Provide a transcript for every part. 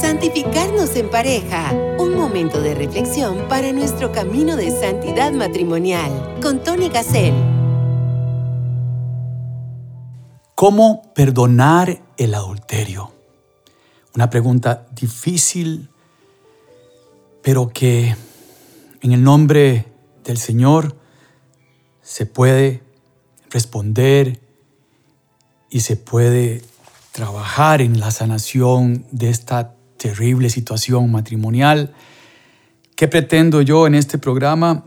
Santificarnos en pareja. Un momento de reflexión para nuestro camino de santidad matrimonial. Con Tony Gassel. ¿Cómo perdonar el adulterio? Una pregunta difícil, pero que en el nombre del Señor se puede responder y se puede trabajar en la sanación de esta terrible situación matrimonial. ¿Qué pretendo yo en este programa?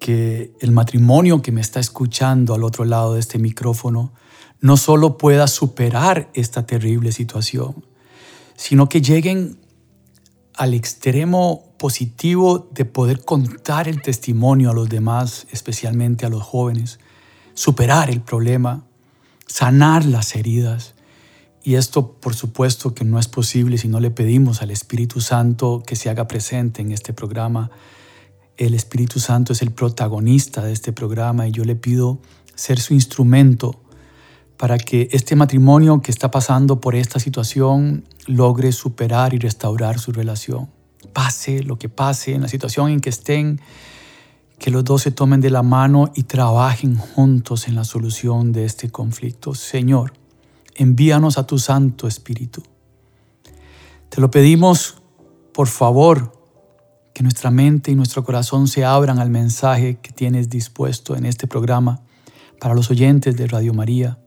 Que el matrimonio que me está escuchando al otro lado de este micrófono no solo pueda superar esta terrible situación, sino que lleguen al extremo positivo de poder contar el testimonio a los demás, especialmente a los jóvenes, superar el problema, sanar las heridas. Y esto, por supuesto, que no es posible si no le pedimos al Espíritu Santo que se haga presente en este programa. El Espíritu Santo es el protagonista de este programa y yo le pido ser su instrumento para que este matrimonio que está pasando por esta situación logre superar y restaurar su relación. Pase lo que pase en la situación en que estén, que los dos se tomen de la mano y trabajen juntos en la solución de este conflicto. Señor, envíanos a tu Santo Espíritu. Te lo pedimos, por favor, que nuestra mente y nuestro corazón se abran al mensaje que tienes dispuesto en este programa para los oyentes de Radio María,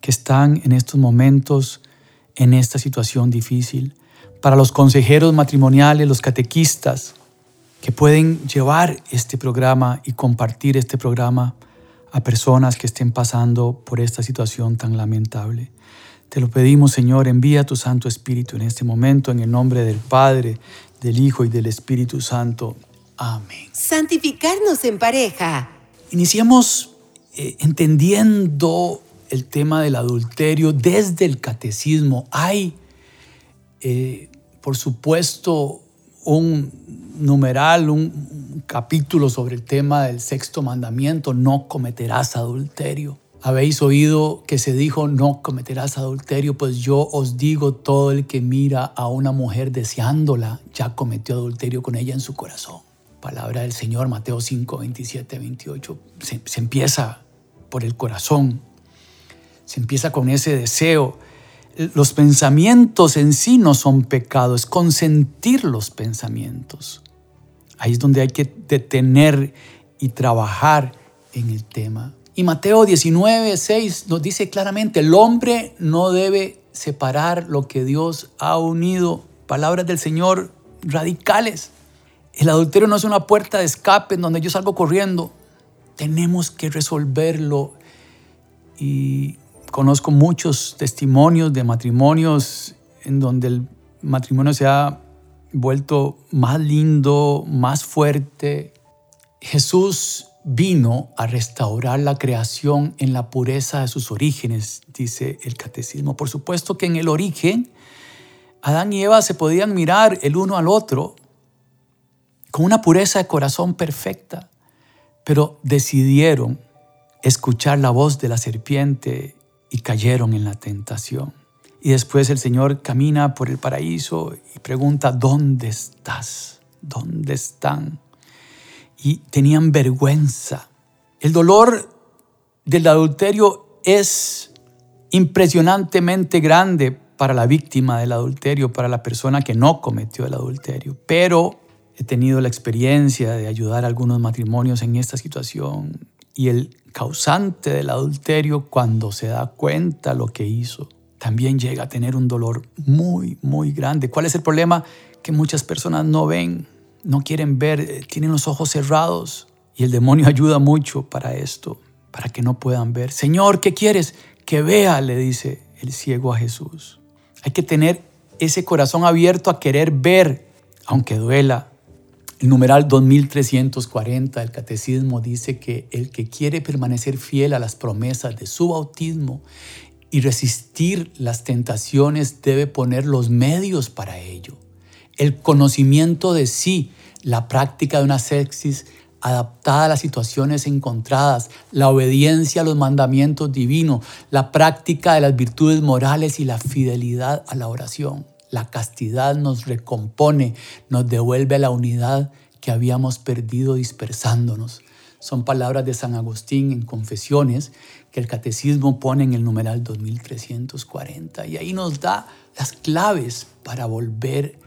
que están en estos momentos en esta situación difícil, para los consejeros matrimoniales, los catequistas, que pueden llevar este programa y compartir este programa a personas que estén pasando por esta situación tan lamentable. Te lo pedimos, Señor, envía tu Santo Espíritu en este momento, en el nombre del Padre, del Hijo y del Espíritu Santo. Amén. Santificarnos en pareja. Iniciamos eh, entendiendo el tema del adulterio desde el catecismo. Hay, eh, por supuesto, un numeral, un capítulo sobre el tema del sexto mandamiento, no cometerás adulterio. Habéis oído que se dijo, no cometerás adulterio, pues yo os digo, todo el que mira a una mujer deseándola, ya cometió adulterio con ella en su corazón. Palabra del Señor, Mateo 5, 27, 28. Se, se empieza por el corazón, se empieza con ese deseo los pensamientos en sí no son pecado, es consentir los pensamientos. Ahí es donde hay que detener y trabajar en el tema. Y Mateo 19, 6 nos dice claramente, el hombre no debe separar lo que Dios ha unido. Palabras del Señor radicales. El adulterio no es una puerta de escape en donde yo salgo corriendo. Tenemos que resolverlo y Conozco muchos testimonios de matrimonios en donde el matrimonio se ha vuelto más lindo, más fuerte. Jesús vino a restaurar la creación en la pureza de sus orígenes, dice el catecismo. Por supuesto que en el origen, Adán y Eva se podían mirar el uno al otro con una pureza de corazón perfecta, pero decidieron escuchar la voz de la serpiente y cayeron en la tentación. Y después el Señor camina por el paraíso y pregunta, ¿dónde estás? ¿Dónde están? Y tenían vergüenza. El dolor del adulterio es impresionantemente grande para la víctima del adulterio, para la persona que no cometió el adulterio. Pero he tenido la experiencia de ayudar a algunos matrimonios en esta situación y el causante del adulterio, cuando se da cuenta lo que hizo, también llega a tener un dolor muy, muy grande. ¿Cuál es el problema? Que muchas personas no ven, no quieren ver, eh, tienen los ojos cerrados. Y el demonio ayuda mucho para esto, para que no puedan ver. Señor, ¿qué quieres? Que vea, le dice el ciego a Jesús. Hay que tener ese corazón abierto a querer ver, aunque duela, el numeral 2340 del Catecismo dice que el que quiere permanecer fiel a las promesas de su bautismo y resistir las tentaciones debe poner los medios para ello. El conocimiento de sí, la práctica de una sexis adaptada a las situaciones encontradas, la obediencia a los mandamientos divinos, la práctica de las virtudes morales y la fidelidad a la oración. La castidad nos recompone, nos devuelve la unidad que habíamos perdido dispersándonos. Son palabras de San Agustín en Confesiones que el Catecismo pone en el numeral 2340 y ahí nos da las claves para volver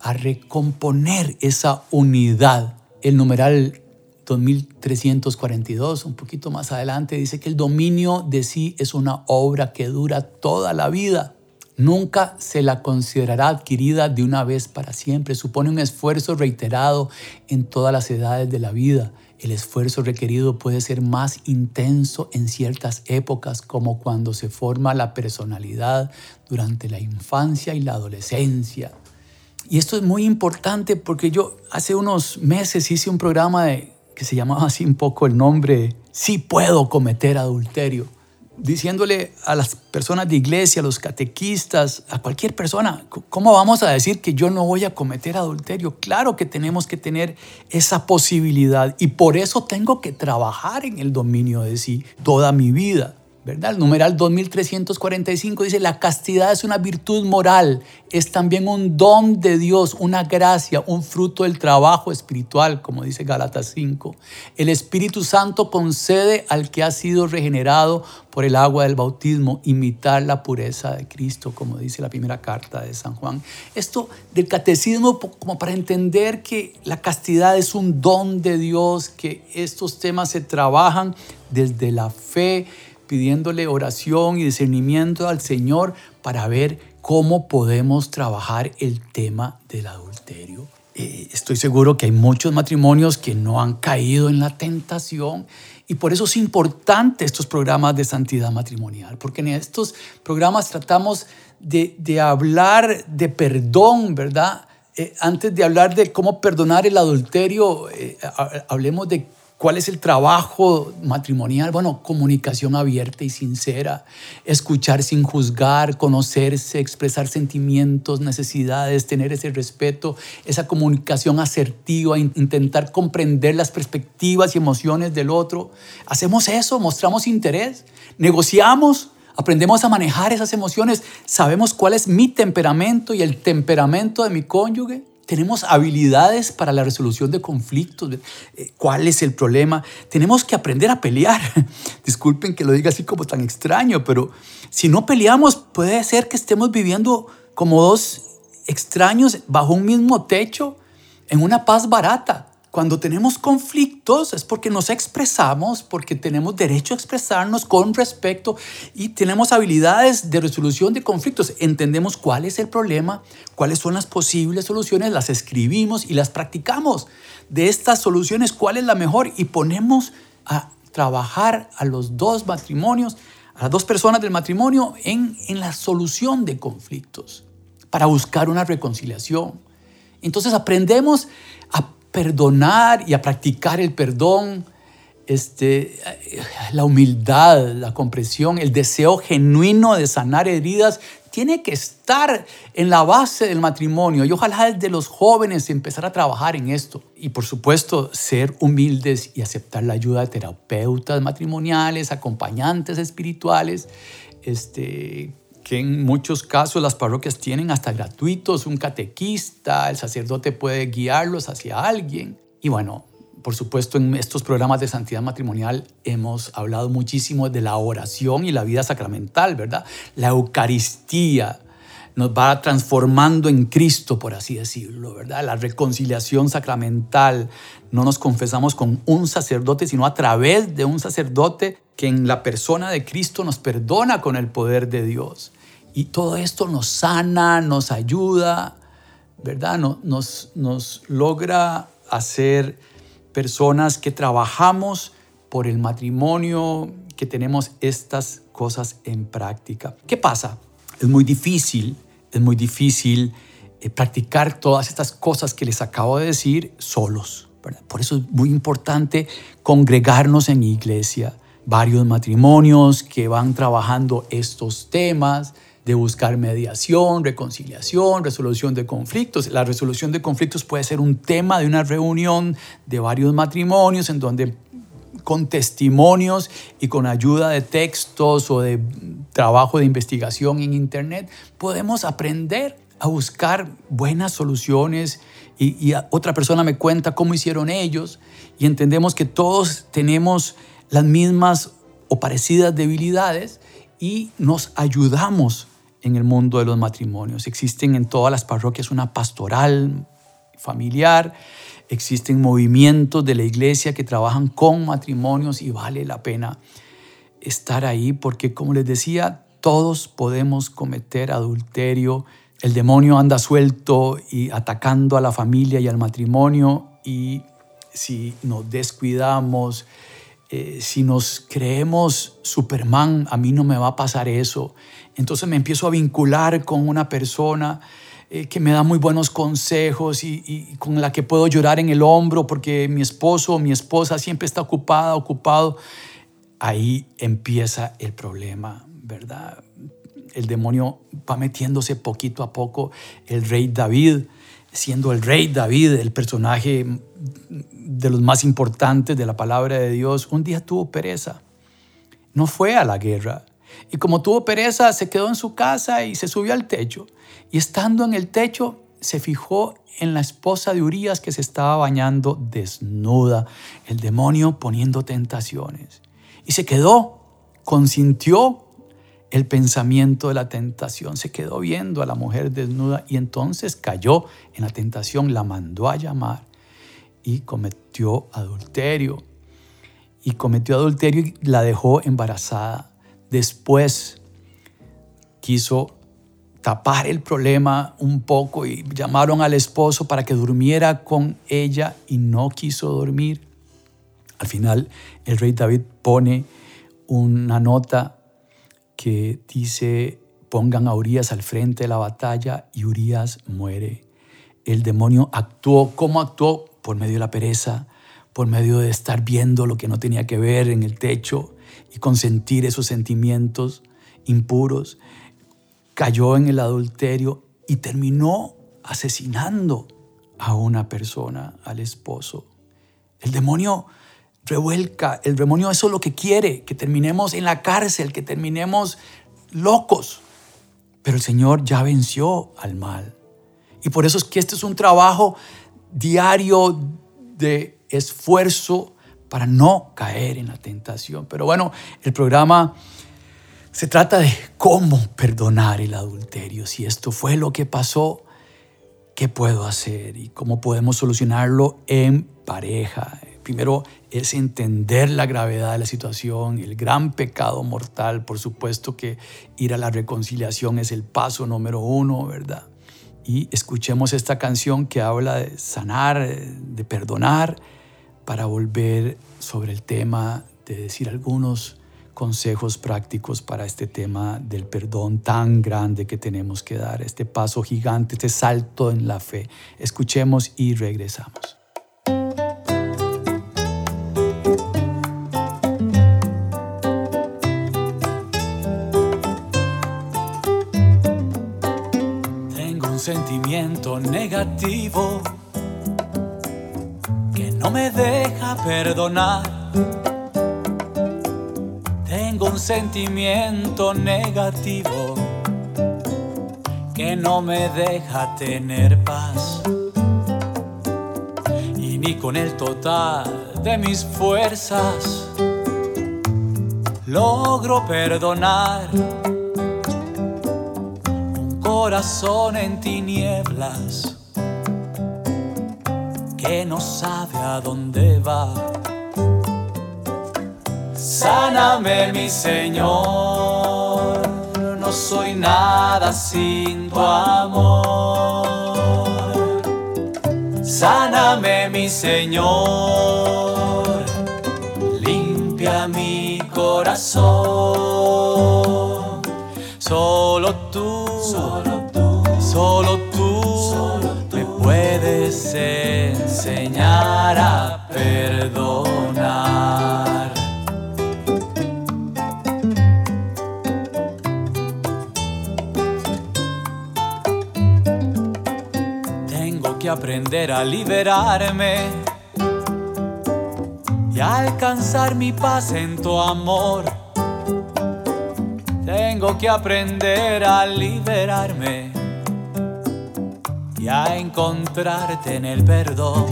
a recomponer esa unidad. El numeral 2342, un poquito más adelante, dice que el dominio de sí es una obra que dura toda la vida. Nunca se la considerará adquirida de una vez para siempre. Supone un esfuerzo reiterado en todas las edades de la vida. El esfuerzo requerido puede ser más intenso en ciertas épocas, como cuando se forma la personalidad durante la infancia y la adolescencia. Y esto es muy importante porque yo hace unos meses hice un programa que se llamaba así un poco el nombre, sí puedo cometer adulterio, diciéndole a las personas de iglesia, a los catequistas, a cualquier persona, ¿cómo vamos a decir que yo no voy a cometer adulterio? Claro que tenemos que tener esa posibilidad y por eso tengo que trabajar en el dominio de sí toda mi vida. ¿Verdad? El numeral 2345 dice, la castidad es una virtud moral, es también un don de Dios, una gracia, un fruto del trabajo espiritual, como dice Gálatas 5. El Espíritu Santo concede al que ha sido regenerado por el agua del bautismo imitar la pureza de Cristo, como dice la primera carta de San Juan. Esto del catecismo como para entender que la castidad es un don de Dios, que estos temas se trabajan desde la fe, pidiéndole oración y discernimiento al Señor para ver cómo podemos trabajar el tema del adulterio. Eh, estoy seguro que hay muchos matrimonios que no han caído en la tentación y por eso es importante estos programas de santidad matrimonial, porque en estos programas tratamos de, hablar de perdón, ¿verdad? Eh, antes de hablar de cómo perdonar el adulterio, eh, hablemos de ¿Cuál es el trabajo matrimonial? Bueno, comunicación abierta y sincera, escuchar sin juzgar, conocerse, expresar sentimientos, necesidades, tener ese respeto, esa comunicación asertiva, intentar comprender las perspectivas y emociones del otro. Hacemos eso, mostramos interés, negociamos, aprendemos a manejar esas emociones, sabemos cuál es mi temperamento y el temperamento de mi cónyuge tenemos habilidades para la resolución de conflictos, eh, cuál es el problema. Tenemos que aprender a pelear. Disculpen que lo diga así como tan extraño, pero si no peleamos puede ser que estemos viviendo como dos extraños bajo un mismo techo en una paz barata. Cuando tenemos conflictos es porque nos expresamos, porque tenemos derecho a expresarnos con respecto y tenemos habilidades de resolución de conflictos. Entendemos cuál es el problema, cuáles son las posibles soluciones, las escribimos y las practicamos. De estas soluciones, cuál es la mejor y ponemos a trabajar a los dos matrimonios, a las dos personas del matrimonio en, en la solución de conflictos para buscar una reconciliación. Entonces aprendemos a perdonar y a practicar el perdón, este, la humildad, la comprensión, el deseo genuino de sanar heridas, tiene que estar en la base del matrimonio. Y ojalá desde los jóvenes empezar a trabajar en esto. Y por supuesto, ser humildes y aceptar la ayuda de terapeutas matrimoniales, acompañantes espirituales, este, que en muchos casos las parroquias tienen hasta gratuitos, un catequista, el sacerdote puede guiarlos hacia alguien. Y bueno, por supuesto, en estos programas de santidad matrimonial hemos hablado muchísimo de la oración y la vida sacramental, ¿verdad? La Eucaristía nos va transformando en Cristo, por así decirlo, ¿verdad? La reconciliación sacramental. No nos confesamos con un sacerdote, sino a través de un sacerdote que en la persona de Cristo nos perdona con el poder de Dios. Y todo esto nos sana, nos ayuda, ¿verdad? Nos, nos logra hacer personas que trabajamos por el matrimonio, que tenemos estas cosas en práctica. ¿Qué pasa? Es muy difícil, es muy difícil eh, practicar todas estas cosas que les acabo de decir solos. Por eso es muy importante congregarnos en iglesia, varios matrimonios que van trabajando estos temas, de buscar mediación, reconciliación, resolución de conflictos. La resolución de conflictos puede ser un tema de una reunión de varios matrimonios en donde con testimonios y con ayuda de textos o de trabajo de investigación en Internet, podemos aprender a buscar buenas soluciones y, otra persona me cuenta cómo hicieron ellos y entendemos que todos tenemos las mismas o parecidas debilidades y nos ayudamos en el mundo de los matrimonios. Existen en todas las parroquias una pastoral familiar, existen movimientos de la iglesia que trabajan con matrimonios y vale la pena estar ahí porque como les decía, todos podemos cometer adulterio, el demonio anda suelto y atacando a la familia y al matrimonio y si nos descuidamos, eh, si nos creemos Superman, a mí no me va a pasar eso. Entonces me empiezo a vincular con una persona eh, que me da muy buenos consejos y, y, con la que puedo llorar en el hombro porque mi esposo o mi esposa siempre está ocupada, ocupado. Ahí empieza el problema, ¿verdad? el demonio va metiéndose poquito a poco. El rey David, siendo el rey David, el personaje de los más importantes de la palabra de Dios, un día tuvo pereza. No fue a la guerra. Y como tuvo pereza, se quedó en su casa y se subió al techo. Y estando en el techo, se fijó en la esposa de Urias que se estaba bañando desnuda, el demonio poniendo tentaciones. Y se quedó, consintió el pensamiento de la tentación. Se quedó viendo a la mujer desnuda y entonces cayó en la tentación, la mandó a llamar y cometió adulterio. Y cometió adulterio y la dejó embarazada. Después quiso tapar el problema un poco y llamaron al esposo para que durmiera con ella y no quiso dormir. Al final el rey David pone una nota que dice, pongan a Urias al frente de la batalla y Urias muere. El demonio actuó, ¿cómo actuó? Por medio de la pereza, por medio de estar viendo lo que no tenía que ver en el techo y consentir esos sentimientos impuros. Cayó en el adulterio y terminó asesinando a una persona, al esposo. El demonio revuelca. El demonio eso es lo que quiere, que terminemos en la cárcel, que terminemos locos. Pero el Señor ya venció al mal. Y por eso es que este es un trabajo diario de esfuerzo para no caer en la tentación. Pero bueno, el programa se trata de cómo perdonar el adulterio. Si esto fue lo que pasó, ¿qué puedo hacer? Y cómo podemos solucionarlo en pareja. Primero, es entender la gravedad de la situación, el gran pecado mortal. Por supuesto que ir a la reconciliación es el paso número uno, ¿verdad? Y escuchemos esta canción que habla de sanar, de perdonar, para volver sobre el tema de decir algunos consejos prácticos para este tema del perdón tan grande que tenemos que dar, este paso gigante, este salto en la fe. Escuchemos y regresamos. Sentimiento negativo que no me deja perdonar. Tengo un sentimiento negativo que no me deja tener paz. Y ni con el total de mis fuerzas logro perdonar corazón en tinieblas que no sabe a dónde va. Sáname, mi Señor, no soy nada sin tu amor. Sáname, mi Señor, limpia mi corazón. es enseñar a perdonar. Tengo que aprender a liberarme y alcanzar mi paz en tu amor. Tengo que aprender a liberarme a encontrarte en el perdón.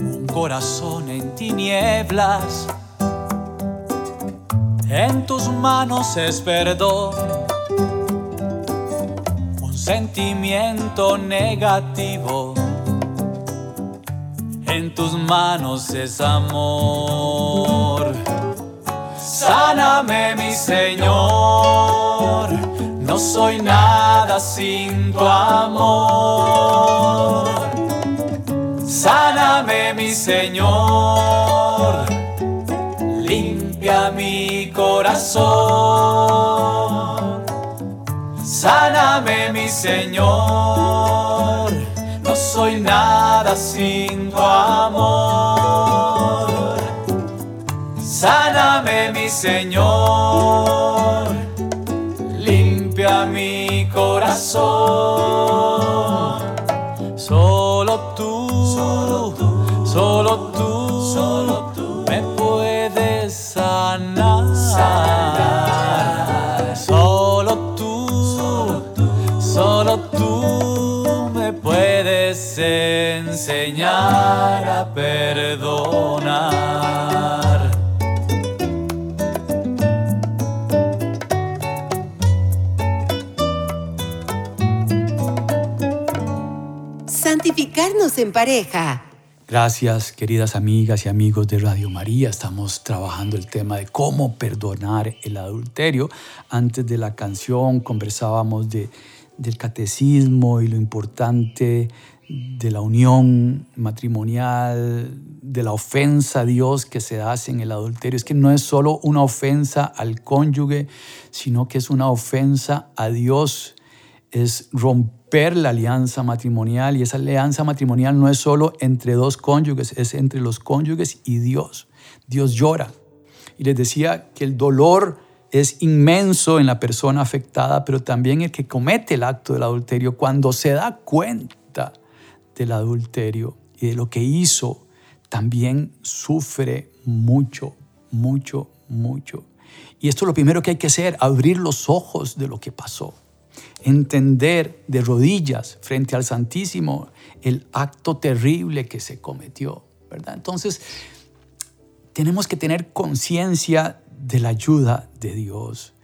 Un corazón en tinieblas, en tus manos es perdón. Un sentimiento negativo en tus manos es amor. Sáname, mi Señor, soy nada sin tu amor. Sáname, mi Señor, limpia mi corazón. Sáname, mi Señor soy nada sin tu amor. Sáname, mi Señor, enseñar a perdonar. Santificarnos en pareja. Gracias, queridas amigas y amigos de Radio María. Estamos trabajando el tema de cómo perdonar el adulterio. Antes de la canción conversábamos de del catecismo y lo importante de la unión matrimonial, de la ofensa a Dios que se hace en el adulterio. Es que no es solo una ofensa al cónyuge, sino que es una ofensa a Dios. Es romper la alianza matrimonial y esa alianza matrimonial no es solo entre dos cónyuges, es entre los cónyuges y Dios. Dios llora. Y les decía que el dolor es inmenso en la persona afectada, pero también el que comete el acto del adulterio, cuando se da cuenta del adulterio y de lo que hizo, también sufre mucho, mucho, mucho. Y esto es lo primero que hay que hacer, abrir los ojos de lo que pasó, entender de rodillas frente al Santísimo el acto terrible que se cometió, ¿verdad? Entonces, tenemos que tener conciencia de la ayuda de Dios.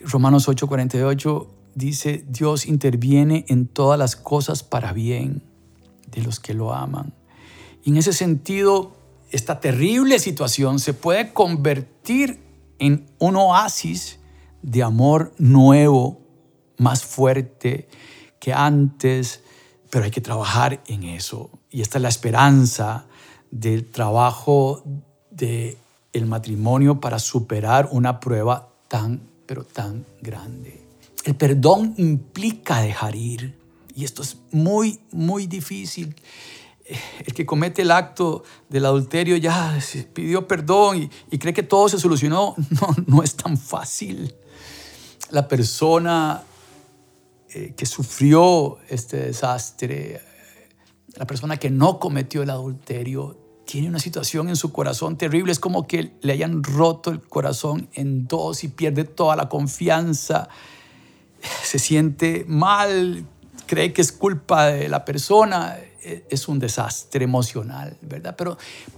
Romanos 8:48 dice, Dios interviene en todas las cosas para bien de los que lo aman. Y en ese sentido, esta terrible situación se puede convertir en un oasis de amor nuevo, más fuerte que antes, pero hay que trabajar en eso. Y esta es la esperanza del trabajo de el matrimonio para superar una prueba tan, pero tan grande. El perdón implica dejar ir. Y esto es muy, muy difícil. El que comete el acto del adulterio ya pidió perdón y, cree que todo se solucionó. No, no es tan fácil. La persona eh, que sufrió este desastre, la persona que no cometió el adulterio, tiene una situación en su corazón terrible. Es como que le hayan roto el corazón en dos y pierde toda la confianza. Se siente mal, cree que es culpa de la persona. Es un desastre emocional, ¿verdad? Pero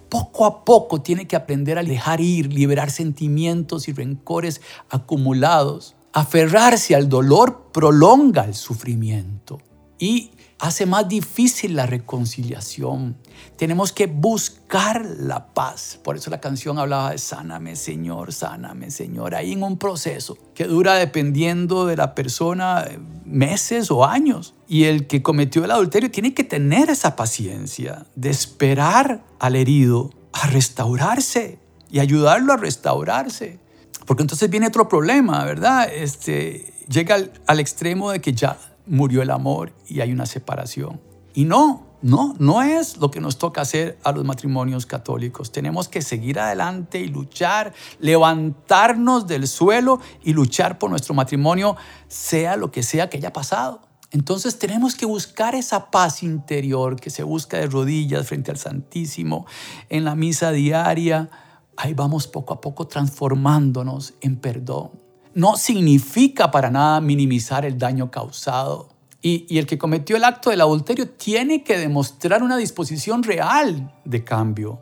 poco a poco tiene que aprender a dejar ir, liberar sentimientos y rencores acumulados. Aferrarse al dolor prolonga el sufrimiento. Y hace más difícil la reconciliación. Tenemos que buscar la paz. Por eso la canción hablaba de sáname, Señor, sáname, Señor. Ahí en un proceso que dura dependiendo de la persona meses o años. Y el que cometió el adulterio tiene que tener esa paciencia de esperar al herido a restaurarse y ayudarlo a restaurarse. Porque entonces viene otro problema, ¿verdad? Este, llega al, al extremo de que ya murió el amor y hay una separación. Y no, no, no es lo que nos toca hacer a los matrimonios católicos. Tenemos que seguir adelante y luchar, levantarnos del suelo y luchar por nuestro matrimonio, sea lo que sea que haya pasado. Entonces tenemos que buscar esa paz interior que se busca de rodillas frente al Santísimo en la misa diaria. Ahí vamos poco a poco transformándonos en perdón. No significa para nada minimizar el daño causado. Y, y, el que cometió el acto del adulterio tiene que demostrar una disposición real de cambio.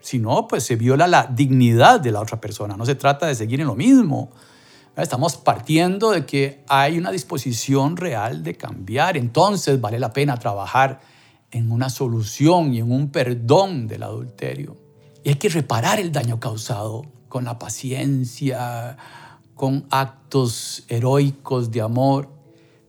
Si no, pues se viola la dignidad de la otra persona. No se trata de seguir en lo mismo. Estamos partiendo de que hay una disposición real de cambiar. Entonces vale la pena trabajar en una solución y en un perdón del adulterio. Y hay que reparar el daño causado con la paciencia, con actos heroicos de amor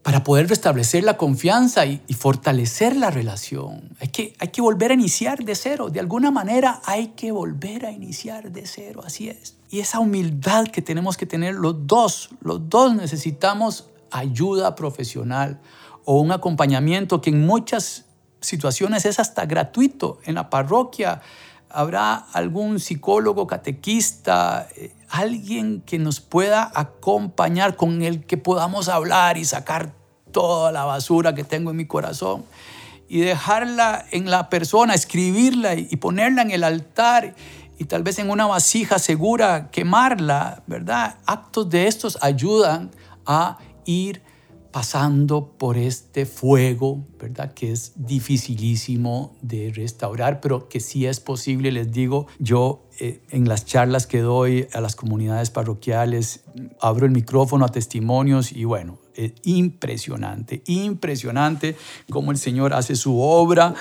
para poder restablecer la confianza y, fortalecer la relación. Hay que, hay que volver a iniciar de cero. De alguna manera hay que volver a iniciar de cero. Así es. Y esa humildad que tenemos que tener los dos, los dos necesitamos ayuda profesional o un acompañamiento que en muchas situaciones es hasta gratuito. En la parroquia habrá algún psicólogo, catequista, eh, alguien que nos pueda acompañar, con el que podamos hablar y sacar toda la basura que tengo en mi corazón y dejarla en la persona, escribirla y ponerla en el altar y tal vez en una vasija segura quemarla, ¿verdad? Actos de estos ayudan a ir pasando por este fuego, ¿verdad? Que es dificilísimo de restaurar, pero que sí es posible, les digo, yo eh, en las charlas que doy a las comunidades parroquiales, abro el micrófono a testimonios y bueno, es impresionante, impresionante cómo el Señor hace su obra,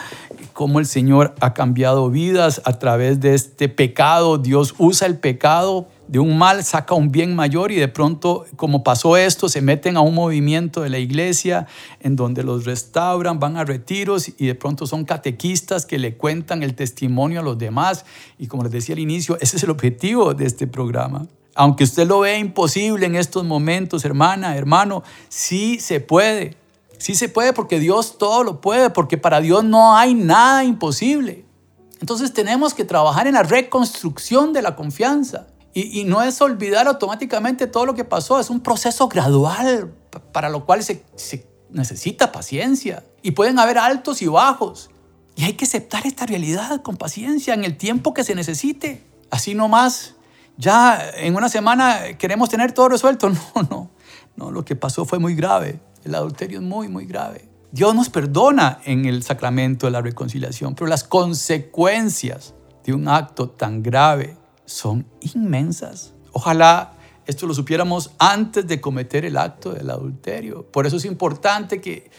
cómo el Señor ha cambiado vidas a través de este pecado. Dios usa el pecado de un mal saca un bien mayor y de pronto, como pasó esto, se meten a un movimiento de la iglesia en donde los restauran, van a retiros y de pronto son catequistas que le cuentan el testimonio a los demás. Y como les decía al inicio, ese es el objetivo de este programa. Aunque usted lo vea imposible en estos momentos, hermana, hermano, sí se puede. Sí se puede porque Dios todo lo puede, porque para Dios no hay nada imposible. Entonces tenemos que trabajar en la reconstrucción de la confianza. Y, no es olvidar automáticamente todo lo que pasó, es un proceso gradual para lo cual se, necesita paciencia. Y pueden haber altos y bajos. Y hay que aceptar esta realidad con paciencia en el tiempo que se necesite. Así nomás, ya en una semana queremos tener todo resuelto. No, no, no, lo que pasó fue muy grave. El adulterio es muy, muy grave. Dios nos perdona en el sacramento de la reconciliación, pero las consecuencias de un acto tan grave son inmensas. Ojalá esto lo supiéramos antes de cometer el acto del adulterio. Por eso es importante que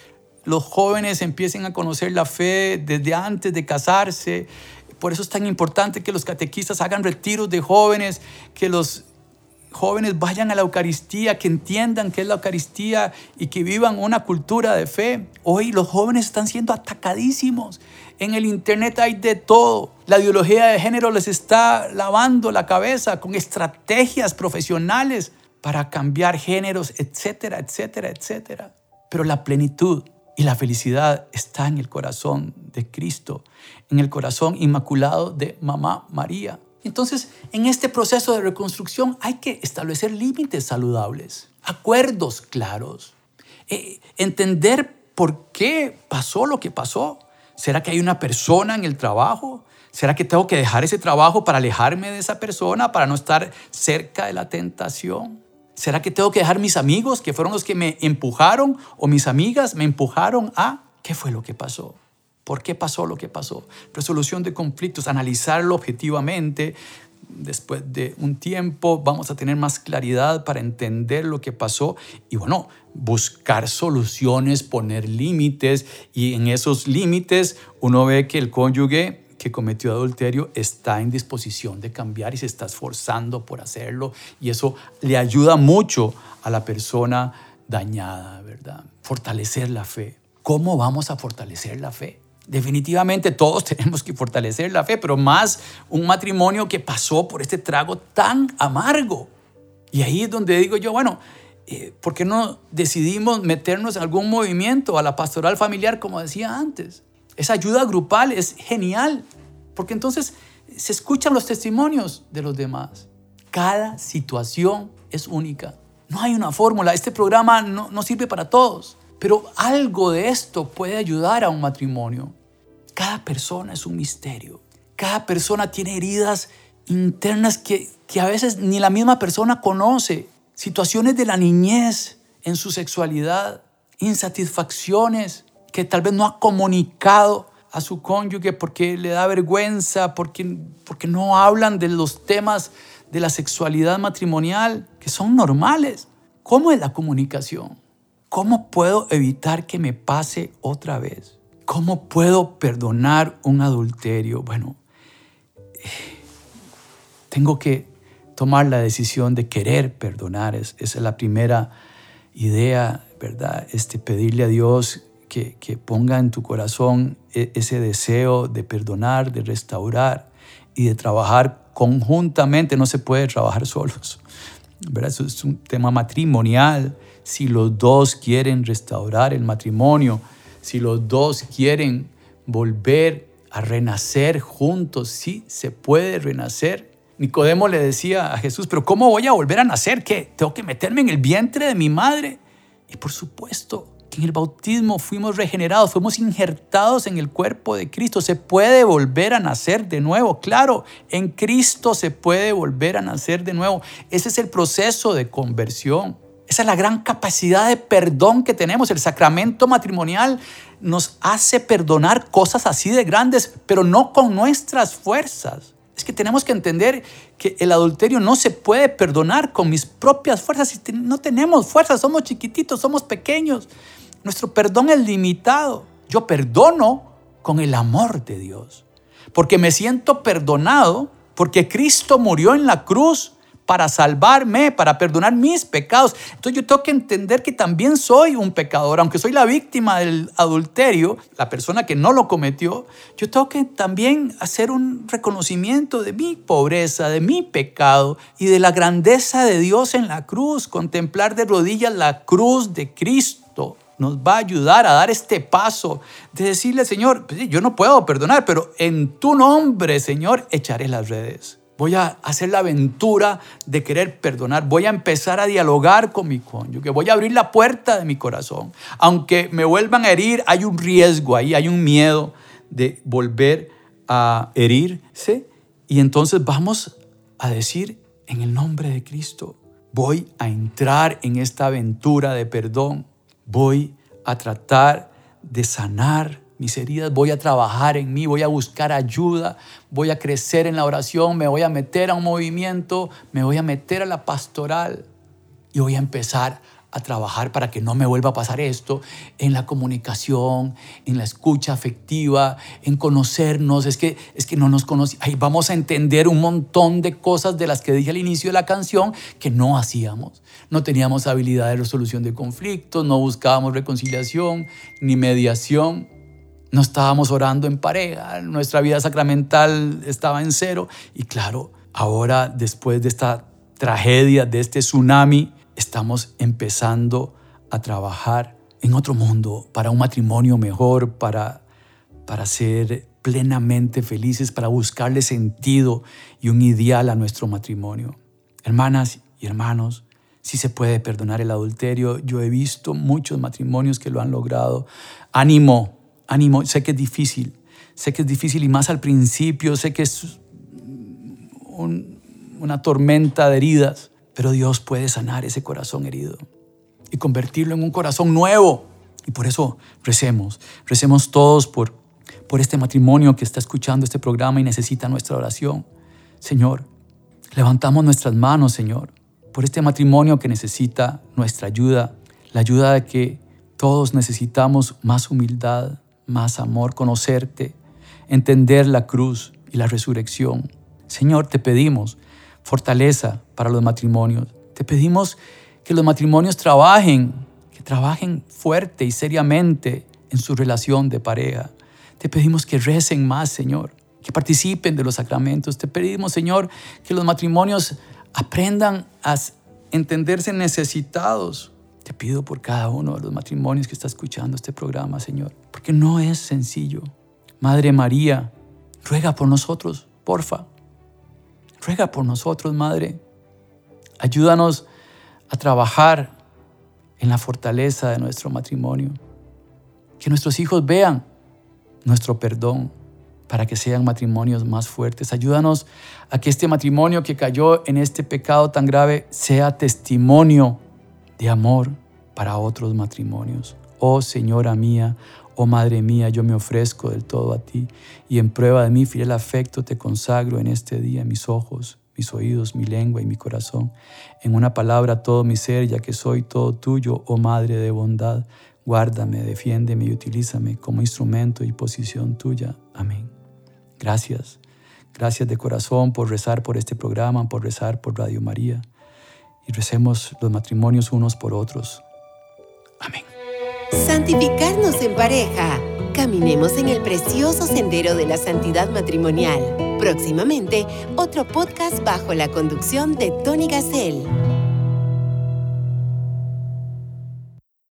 los jóvenes empiecen a conocer la fe desde antes de casarse. Por eso es tan importante que los catequistas hagan retiros de jóvenes, que los jóvenes vayan a la Eucaristía, que entiendan qué es la Eucaristía y que vivan una cultura de fe. Hoy los jóvenes están siendo atacadísimos. En el Internet hay de todo. La ideología de género les está lavando la cabeza con estrategias profesionales para cambiar géneros, etcétera, etcétera, etcétera. Pero la plenitud y la felicidad está en el corazón de Cristo, en el corazón inmaculado de Mamá María. Entonces, en este proceso de reconstrucción hay que establecer límites saludables, acuerdos claros, eh, entender por qué pasó lo que pasó. ¿Será que hay una persona en el trabajo? ¿Será que tengo que dejar ese trabajo para alejarme de esa persona, para no estar cerca de la tentación? ¿Será que tengo que dejar mis amigos, que fueron los que me empujaron, o mis amigas me empujaron a... ¿Qué fue lo que pasó? ¿Por qué pasó lo que pasó? Resolución de conflictos, analizarlo objetivamente. Después de un tiempo vamos a tener más claridad para entender lo que pasó y bueno, buscar soluciones, poner límites y en esos límites uno ve que el cónyuge que cometió adulterio está en disposición de cambiar y se está esforzando por hacerlo y eso le ayuda mucho a la persona dañada, ¿verdad? Fortalecer la fe. ¿Cómo vamos a fortalecer la fe? Definitivamente todos tenemos que fortalecer la fe, pero más un matrimonio que pasó por este trago tan amargo. Y ahí es donde digo yo, bueno, eh, ¿por qué no decidimos meternos en algún movimiento a la pastoral familiar como decía antes? Esa ayuda grupal es genial, porque entonces se escuchan los testimonios de los demás. Cada situación es única. No hay una fórmula. Este programa no, no sirve para todos. Pero algo de esto puede ayudar a un matrimonio. Cada persona es un misterio. Cada persona tiene heridas internas que, que a veces ni la misma persona conoce. Situaciones de la niñez en su sexualidad, insatisfacciones que tal vez no ha comunicado a su cónyuge porque le da vergüenza, porque, porque no hablan de los temas de la sexualidad matrimonial, que son normales. ¿Cómo es la comunicación? ¿Cómo puedo evitar que me pase otra vez? ¿Cómo puedo perdonar un adulterio? Bueno, tengo que tomar la decisión de querer perdonar. esa es la primera idea, ¿verdad? Este, pedirle a Dios que, ponga en tu corazón e, ese deseo de perdonar, de restaurar y de trabajar conjuntamente. No se puede trabajar solos. ¿verdad? Eso es un tema matrimonial. Si los dos quieren restaurar el matrimonio, si los dos quieren volver a renacer juntos, sí se puede renacer. Nicodemo le decía a Jesús, pero ¿cómo voy a volver a nacer? ¿Qué? ¿Tengo que meterme en el vientre de mi madre? Y por supuesto, en el bautismo fuimos regenerados, fuimos injertados en el cuerpo de Cristo. Se puede volver a nacer de nuevo. Claro, en Cristo se puede volver a nacer de nuevo. Ese es el proceso de conversión. Esa es la gran capacidad de perdón que tenemos. El sacramento matrimonial nos hace perdonar cosas así de grandes, pero no con nuestras fuerzas. Es que tenemos que entender que el adulterio no se puede perdonar con mis propias fuerzas. No tenemos fuerzas, somos chiquititos, somos pequeños. Nuestro perdón es limitado. Yo perdono con el amor de Dios. Porque me siento perdonado, porque Cristo murió en la cruz para salvarme, para perdonar mis pecados. Entonces yo tengo que entender que también soy un pecador, aunque soy la víctima del adulterio, la persona que no lo cometió, yo tengo que también hacer un reconocimiento de mi pobreza, de mi pecado y de la grandeza de Dios en la cruz, contemplar de rodillas la cruz de Cristo nos va a ayudar a dar este paso de decirle, Señor, pues yo no puedo perdonar, pero en tu nombre, Señor, echaré las redes. Voy a hacer la aventura de querer perdonar. Voy a empezar a dialogar con mi cónyuge. Voy a abrir la puerta de mi corazón. Aunque me vuelvan a herir, hay un riesgo ahí, hay un miedo de volver a herirse. Y entonces vamos a decir, en el nombre de Cristo, voy a entrar en esta aventura de perdón voy a tratar de sanar mis heridas, voy a trabajar en mí, voy a buscar ayuda, voy a crecer en la oración, me voy a meter a un movimiento, me voy a meter a la pastoral y voy a empezar a trabajar para que no me vuelva a pasar esto en la comunicación, en la escucha afectiva, en conocernos. Es que, es que no nos conocemos. Ahí vamos a entender un montón de cosas de las que dije al inicio de la canción que no hacíamos. No teníamos habilidad de resolución de conflictos, no buscábamos reconciliación ni mediación. No estábamos orando en pareja, nuestra vida sacramental estaba en cero. Y claro, ahora después de esta tragedia, de este tsunami, estamos empezando a trabajar en otro mundo, para un matrimonio mejor, para, para ser plenamente felices, para buscarle sentido y un ideal a nuestro matrimonio. Hermanas y hermanos, si se puede perdonar el adulterio. Yo he visto muchos matrimonios que lo han logrado. Ánimo, ánimo. Sé que es difícil, sé que es difícil y más al principio, sé que es una tormenta de heridas, pero Dios puede sanar ese corazón herido y convertirlo en un corazón nuevo. Y por eso recemos, recemos todos por, por este matrimonio que está escuchando este programa y necesita nuestra oración. Señor, levantamos nuestras manos, Señor, por este matrimonio que necesita nuestra ayuda, la ayuda de que todos necesitamos más humildad, más amor, conocerte, entender la cruz y la resurrección. Señor, te pedimos fortaleza para los matrimonios. Te pedimos que los matrimonios trabajen, que trabajen fuerte y seriamente en su relación de pareja. Te pedimos que recen más, Señor, que participen de los sacramentos. Te pedimos, Señor, que los matrimonios aprendan a entenderse necesitados. Te pido por cada uno de los matrimonios que está escuchando este programa, Señor, porque no es sencillo. Madre María, ruega por nosotros, porfa. Ruega por nosotros, Madre. Ayúdanos a trabajar en la fortaleza de nuestro matrimonio. Que nuestros hijos vean nuestro perdón para que sean matrimonios más fuertes. Ayúdanos a que este matrimonio que cayó en este pecado tan grave sea testimonio de amor para otros matrimonios. Oh Señora mía, oh Madre mía, yo me ofrezco del todo a ti y en prueba de mi fiel afecto te consagro en este día mis ojos, mis oídos, mi lengua y mi corazón. En una palabra todo mi ser, ya que soy todo tuyo, oh Madre de bondad. Guárdame, defiéndeme y utilízame como instrumento y posición tuya. Amén. Gracias. Gracias de corazón por rezar por este programa, por rezar por Radio María. Y recemos los matrimonios unos por otros. Amén. Santificarnos en pareja. Caminemos en el precioso sendero de la santidad matrimonial. Próximamente, otro podcast bajo la conducción de Tony Gassel.